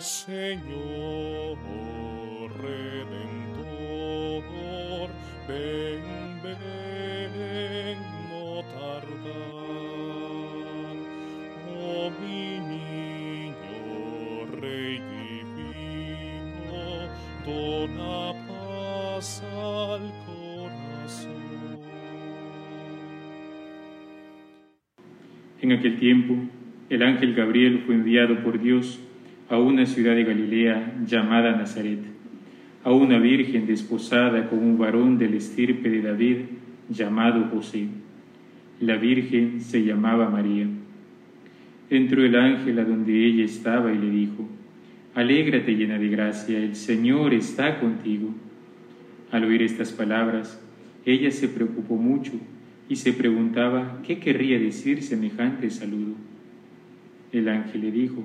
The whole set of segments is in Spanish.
Señor Redentor, ven, ven, no tardar. Oh mi niño, Rey divino, dona paz al corazón. En aquel tiempo, el ángel Gabriel fue enviado por Dios a una ciudad de Galilea llamada Nazaret, a una virgen desposada con un varón del estirpe de David llamado José. La virgen se llamaba María. Entró el ángel a donde ella estaba y le dijo, Alégrate llena de gracia, el Señor está contigo. Al oír estas palabras, ella se preocupó mucho y se preguntaba qué querría decir semejante saludo. El ángel le dijo,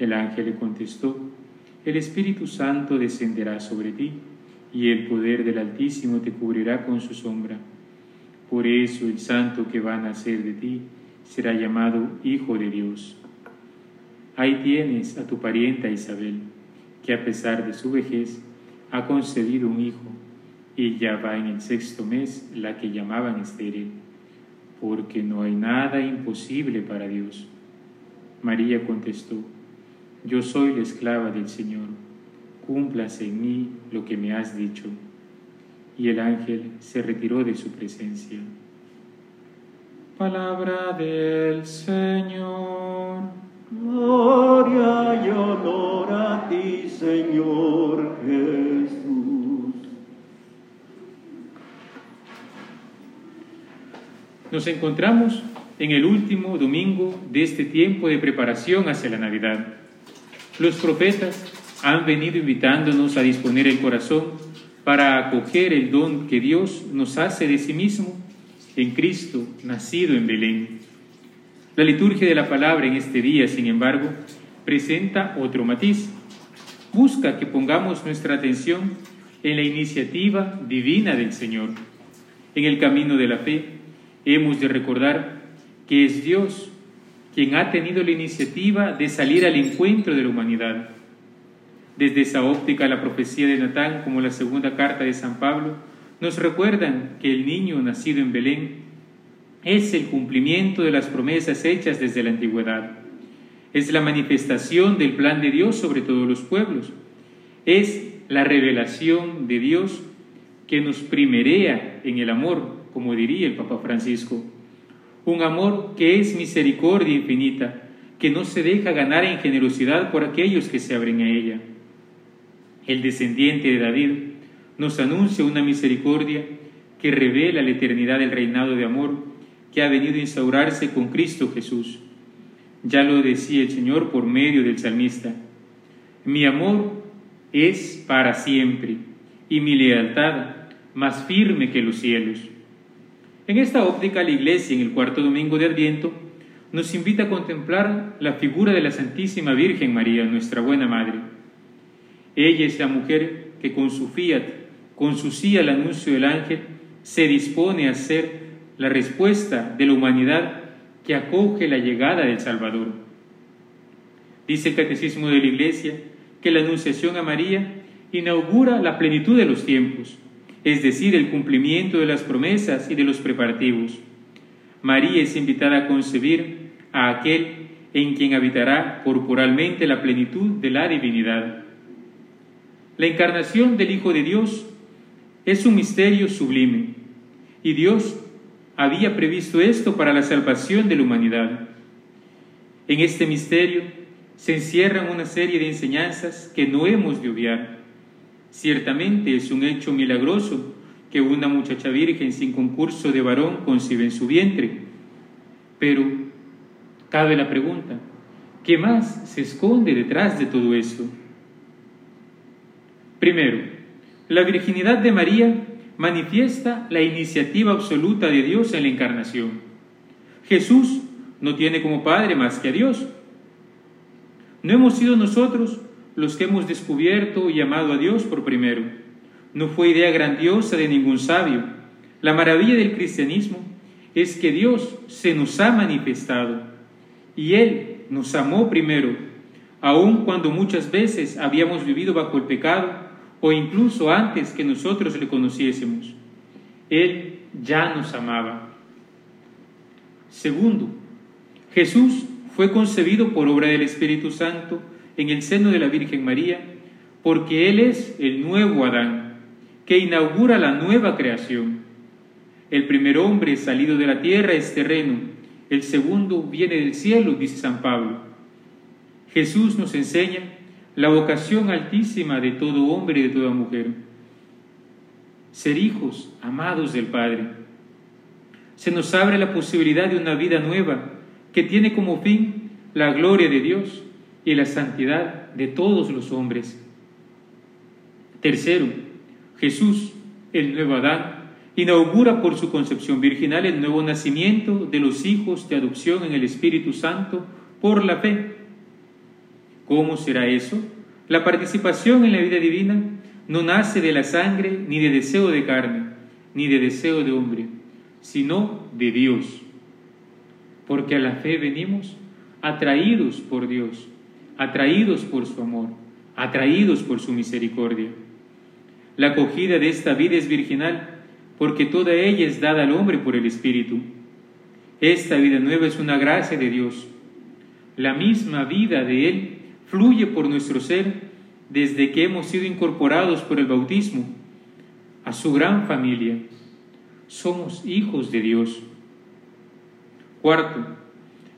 El ángel le contestó, El Espíritu Santo descenderá sobre ti, y el poder del Altísimo te cubrirá con su sombra. Por eso el santo que va a nacer de ti será llamado Hijo de Dios. Ahí tienes a tu parienta Isabel, que a pesar de su vejez ha concebido un hijo, y ya va en el sexto mes la que llamaban estéril porque no hay nada imposible para Dios. María contestó, yo soy la esclava del Señor, cúmplase en mí lo que me has dicho. Y el ángel se retiró de su presencia. Palabra del Señor. Gloria y honor a ti, Señor Jesús. Nos encontramos en el último domingo de este tiempo de preparación hacia la Navidad. Los profetas han venido invitándonos a disponer el corazón para acoger el don que Dios nos hace de sí mismo en Cristo, nacido en Belén. La liturgia de la palabra en este día, sin embargo, presenta otro matiz. Busca que pongamos nuestra atención en la iniciativa divina del Señor, en el camino de la fe, hemos de recordar que es Dios quien ha tenido la iniciativa de salir al encuentro de la humanidad. Desde esa óptica, la profecía de Natán, como la segunda carta de San Pablo, nos recuerdan que el niño nacido en Belén es el cumplimiento de las promesas hechas desde la antigüedad. Es la manifestación del plan de Dios sobre todos los pueblos. Es la revelación de Dios que nos primerea en el amor, como diría el Papa Francisco. Un amor que es misericordia infinita, que no se deja ganar en generosidad por aquellos que se abren a ella. El descendiente de David nos anuncia una misericordia que revela la eternidad del reinado de amor que ha venido a instaurarse con Cristo Jesús. Ya lo decía el Señor por medio del salmista. Mi amor es para siempre y mi lealtad más firme que los cielos. En esta óptica, la Iglesia, en el cuarto domingo de Adviento, nos invita a contemplar la figura de la Santísima Virgen María, nuestra buena Madre. Ella es la mujer que con su fiat, con su sí al anuncio del ángel, se dispone a ser la respuesta de la humanidad que acoge la llegada del Salvador. Dice el Catecismo de la Iglesia que la anunciación a María inaugura la plenitud de los tiempos, es decir, el cumplimiento de las promesas y de los preparativos. María es invitada a concebir a aquel en quien habitará corporalmente la plenitud de la divinidad. La encarnación del Hijo de Dios es un misterio sublime y Dios había previsto esto para la salvación de la humanidad. En este misterio se encierran una serie de enseñanzas que no hemos de obviar. Ciertamente es un hecho milagroso que una muchacha virgen sin concurso de varón concibe en su vientre, pero cabe la pregunta, ¿Qué más se esconde detrás de todo esto? Primero, la virginidad de María manifiesta la iniciativa absoluta de Dios en la encarnación. Jesús no tiene como Padre más que a Dios. No hemos sido nosotros los que hemos descubierto y amado a Dios por primero. No fue idea grandiosa de ningún sabio. La maravilla del cristianismo es que Dios se nos ha manifestado y Él nos amó primero, aun cuando muchas veces habíamos vivido bajo el pecado o incluso antes que nosotros le conociésemos. Él ya nos amaba. Segundo, Jesús fue concebido por obra del Espíritu Santo en el seno de la Virgen María, porque Él es el nuevo Adán, que inaugura la nueva creación. El primer hombre salido de la tierra es terreno, el segundo viene del cielo, dice San Pablo. Jesús nos enseña la vocación altísima de todo hombre y de toda mujer. Ser hijos amados del Padre. Se nos abre la posibilidad de una vida nueva que tiene como fin la gloria de Dios y la santidad de todos los hombres. Tercero, Jesús, el nuevo Adán, inaugura por su concepción virginal el nuevo nacimiento de los hijos de adopción en el Espíritu Santo por la fe ¿Cómo será eso? La participación en la vida divina no nace de la sangre, ni de deseo de carne, ni de deseo de hombre, sino de Dios. Porque a la fe venimos atraídos por Dios, atraídos por su amor, atraídos por su misericordia. La acogida de esta vida es virginal, porque toda ella es dada al hombre por el Espíritu. Esta vida nueva es una gracia de Dios. La misma vida de Él fluye por nuestro ser desde que hemos sido incorporados por el bautismo a su gran familia. Somos hijos de Dios. Cuarto,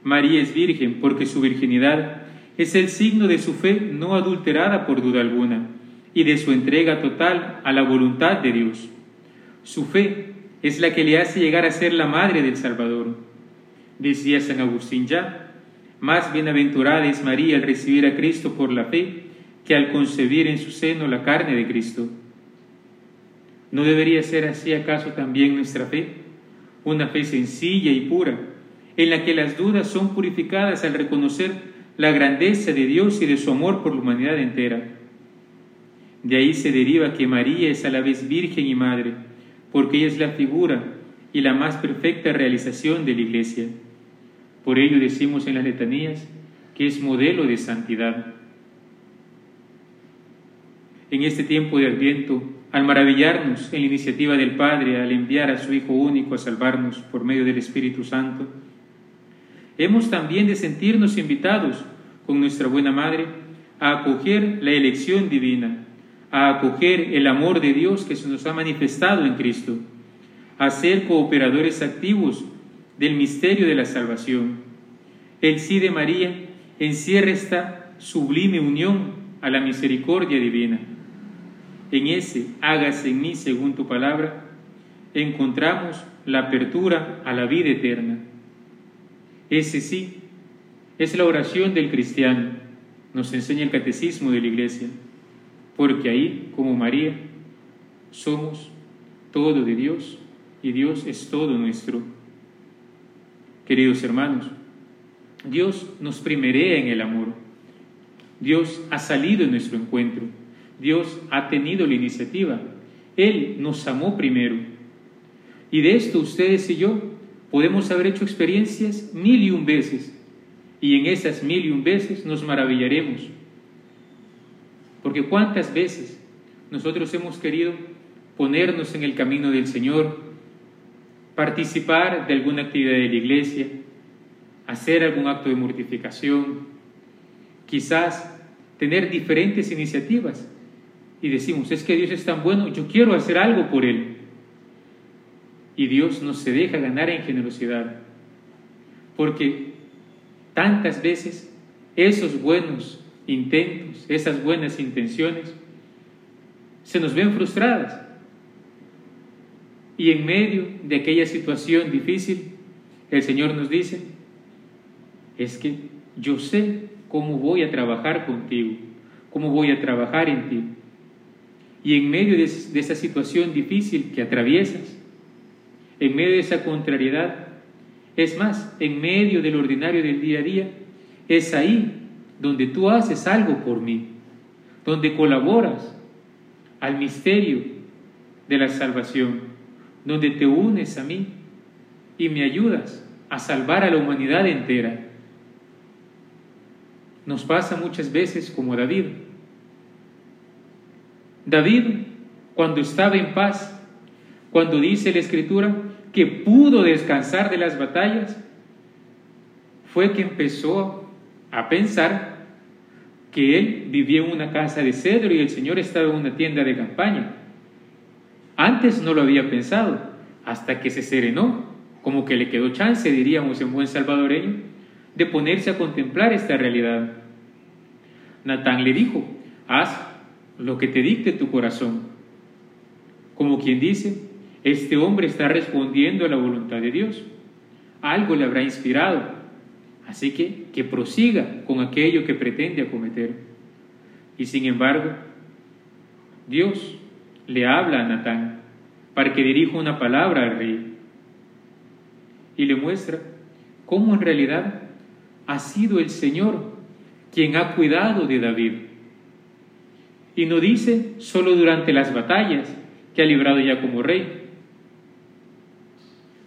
María es virgen porque su virginidad es el signo de su fe no adulterada por duda alguna y de su entrega total a la voluntad de Dios. Su fe es la que le hace llegar a ser la madre del Salvador. Decía San Agustín ya, más bienaventurada es María al recibir a Cristo por la fe que al concebir en su seno la carne de Cristo. ¿No debería ser así acaso también nuestra fe? Una fe sencilla y pura, en la que las dudas son purificadas al reconocer la grandeza de Dios y de su amor por la humanidad entera. De ahí se deriva que María es a la vez virgen y madre, porque ella es la figura y la más perfecta realización de la Iglesia. Por ello decimos en las letanías que es modelo de santidad. En este tiempo de Adviento, al maravillarnos en la iniciativa del Padre al enviar a su Hijo único a salvarnos por medio del Espíritu Santo, hemos también de sentirnos invitados con nuestra buena Madre a acoger la elección divina, a acoger el amor de Dios que se nos ha manifestado en Cristo, a ser cooperadores activos del misterio de la salvación. El sí de María encierra esta sublime unión a la misericordia divina. En ese hágase en mí según tu palabra, encontramos la apertura a la vida eterna. Ese sí es la oración del cristiano, nos enseña el catecismo de la iglesia, porque ahí, como María, somos todo de Dios y Dios es todo nuestro. Queridos hermanos, Dios nos primerea en el amor. Dios ha salido en nuestro encuentro. Dios ha tenido la iniciativa. Él nos amó primero. Y de esto ustedes y yo podemos haber hecho experiencias mil y un veces. Y en esas mil y un veces nos maravillaremos. Porque cuántas veces nosotros hemos querido ponernos en el camino del Señor, participar de alguna actividad de la iglesia, hacer algún acto de mortificación, quizás tener diferentes iniciativas. Y decimos, es que Dios es tan bueno, yo quiero hacer algo por Él. Y Dios no se deja ganar en generosidad, porque tantas veces esos buenos intentos, esas buenas intenciones, se nos ven frustradas y en medio de aquella situación difícil, el Señor nos dice, es que yo sé cómo voy a trabajar contigo, cómo voy a trabajar en ti. Y en medio de, esa situación difícil que atraviesas, en medio de esa contrariedad, es más, en medio del ordinario del día a día, es ahí donde tú haces algo por mí, donde colaboras al misterio de la salvación, donde te unes a mí y me ayudas a salvar a la humanidad entera. Nos pasa muchas veces como David. David, cuando estaba en paz, cuando dice la Escritura que pudo descansar de las batallas, fue que empezó a pensar que él vivía en una casa de cedro y el Señor estaba en una tienda de campaña. Antes no lo había pensado, hasta que se serenó, como que le quedó chance, diríamos en buen salvadoreño, de ponerse a contemplar esta realidad. Natán le dijo, haz lo que te dicte tu corazón. Como quien dice, este hombre está respondiendo a la voluntad de Dios. Algo le habrá inspirado. Así que que prosiga con aquello que pretende acometer. Y sin embargo, Dios le habla a Natán para que dirija una palabra al rey y le muestra cómo en realidad ha sido el Señor quien ha cuidado de David. Y no dice solo durante las batallas que ha librado ya como rey,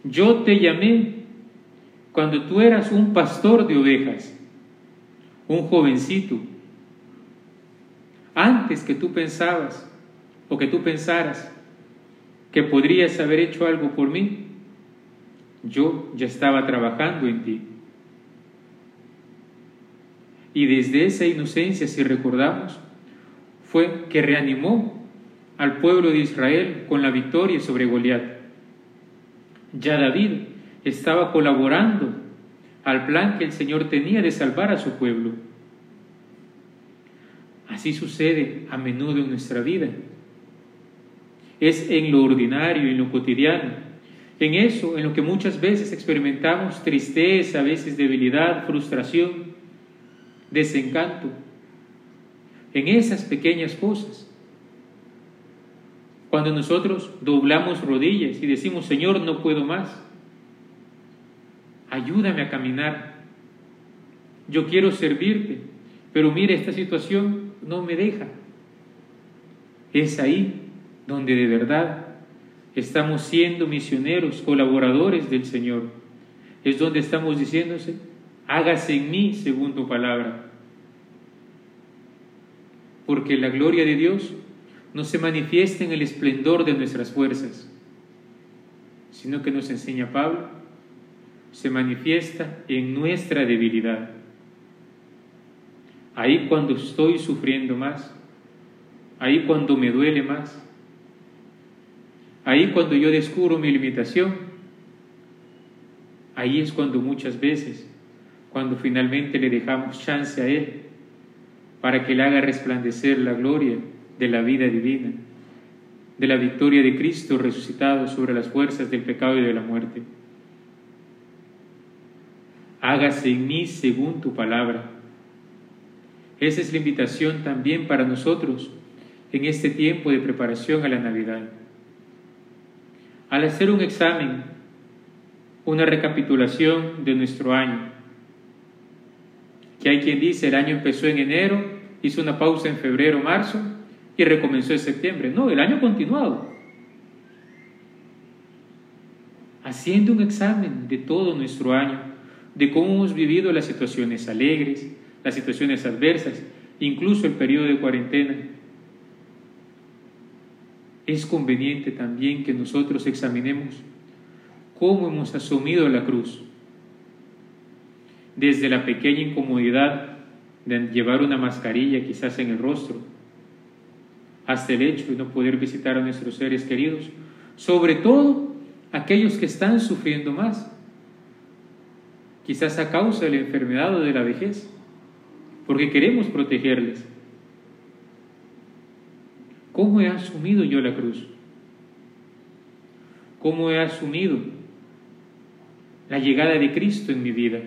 yo te llamé cuando tú eras un pastor de ovejas, un jovencito. Antes que tú pensabas o que tú pensaras que podrías haber hecho algo por mí, yo ya estaba trabajando en ti. Y desde esa inocencia, si recordamos, fue que reanimó al pueblo de Israel con la victoria sobre Goliat. Ya David estaba colaborando al plan que el Señor tenía de salvar a su pueblo. Así sucede a menudo en nuestra vida. Es en lo ordinario, en lo cotidiano, en eso, en lo que muchas veces experimentamos tristeza, a veces debilidad, frustración, desencanto. En esas pequeñas cosas cuando nosotros doblamos rodillas y decimos, Señor, no puedo más, ayúdame a caminar. Yo quiero servirte, pero mire, esta situación no me deja. Es ahí donde de verdad estamos siendo misioneros, colaboradores del Señor. Es donde estamos diciéndose, hágase en mí según tu palabra. Porque la gloria de Dios no se manifiesta en el esplendor de nuestras fuerzas, sino que nos enseña Pablo, se manifiesta en nuestra debilidad. Ahí cuando estoy sufriendo más, ahí cuando me duele más, ahí cuando yo descubro mi limitación, ahí es cuando muchas veces, cuando finalmente le dejamos chance a Él para que le haga resplandecer la gloria de la vida divina, de la victoria de Cristo resucitado sobre las fuerzas del pecado y de la muerte. Hágase en mí según tu palabra. Esa es la invitación también para nosotros en este tiempo de preparación a la Navidad. Al hacer un examen, una recapitulación de nuestro año, que hay quien dice el año empezó en enero, hizo una pausa en febrero, marzo, y recomenzó en septiembre. No, el año continuado. Haciendo un examen de todo nuestro año, de cómo hemos vivido las situaciones alegres, las situaciones adversas, incluso el periodo de cuarentena. Es conveniente también que nosotros examinemos cómo hemos asumido la cruz. Desde la pequeña incomodidad de llevar una mascarilla quizás en el rostro, hasta el hecho de no poder visitar a nuestros seres queridos, sobre todo aquellos que están sufriendo más, quizás a causa de la enfermedad o de la vejez, porque queremos protegerles. ¿Cómo he asumido yo la cruz? ¿Cómo he asumido la llegada de Cristo en mi vida?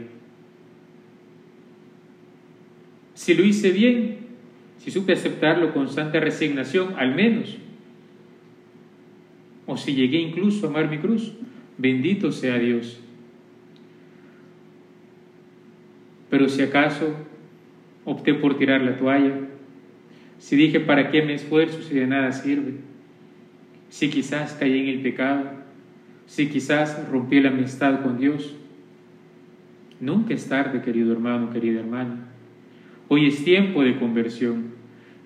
si lo hice bien, si supe aceptarlo con santa resignación, al menos, o si llegué incluso a amar mi cruz, bendito sea Dios. Pero si acaso opté por tirar la toalla, si dije para qué me esfuerzo si de nada sirve, si quizás caí en el pecado, si quizás rompí la amistad con Dios, nunca es tarde, querido hermano, querida hermana. Hoy es tiempo de conversión,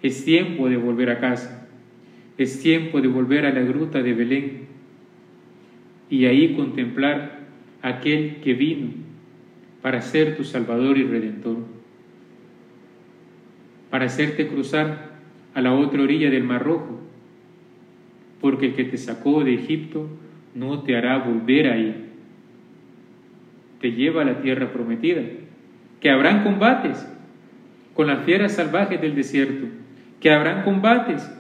es tiempo de volver a casa, es tiempo de volver a la gruta de Belén. Y ahí contemplar aquel que vino para ser tu Salvador y Redentor, para hacerte cruzar a la otra orilla del Mar Rojo, porque el que te sacó de Egipto no te hará volver ahí, te lleva a la tierra prometida, que habrán combates, con las fieras salvajes del desierto, que habrán combates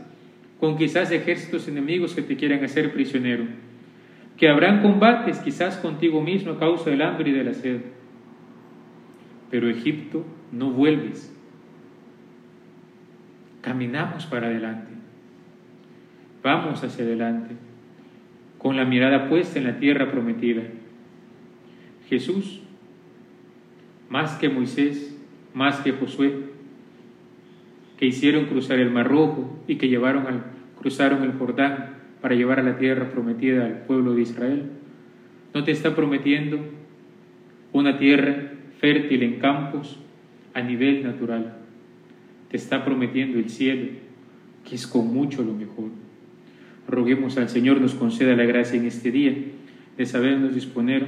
con quizás ejércitos enemigos que te quieran hacer prisionero, que habrán combates quizás contigo mismo a causa del hambre y de la sed. Pero Egipto no vuelves. Caminamos para adelante. Vamos hacia adelante, con la mirada puesta en la tierra prometida. Jesús, más que Moisés, más que Josué, que hicieron cruzar el Mar Rojo y que llevaron al, cruzaron el Jordán para llevar a la tierra prometida al pueblo de Israel, no te está prometiendo una tierra fértil en campos a nivel natural. Te está prometiendo el cielo, que es con mucho lo mejor. Roguemos al Señor nos conceda la gracia en este día de sabernos disponer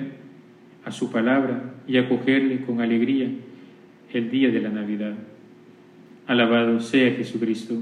a su palabra y acogerle con alegría el día de la Navidad. Alabado sea Jesucristo.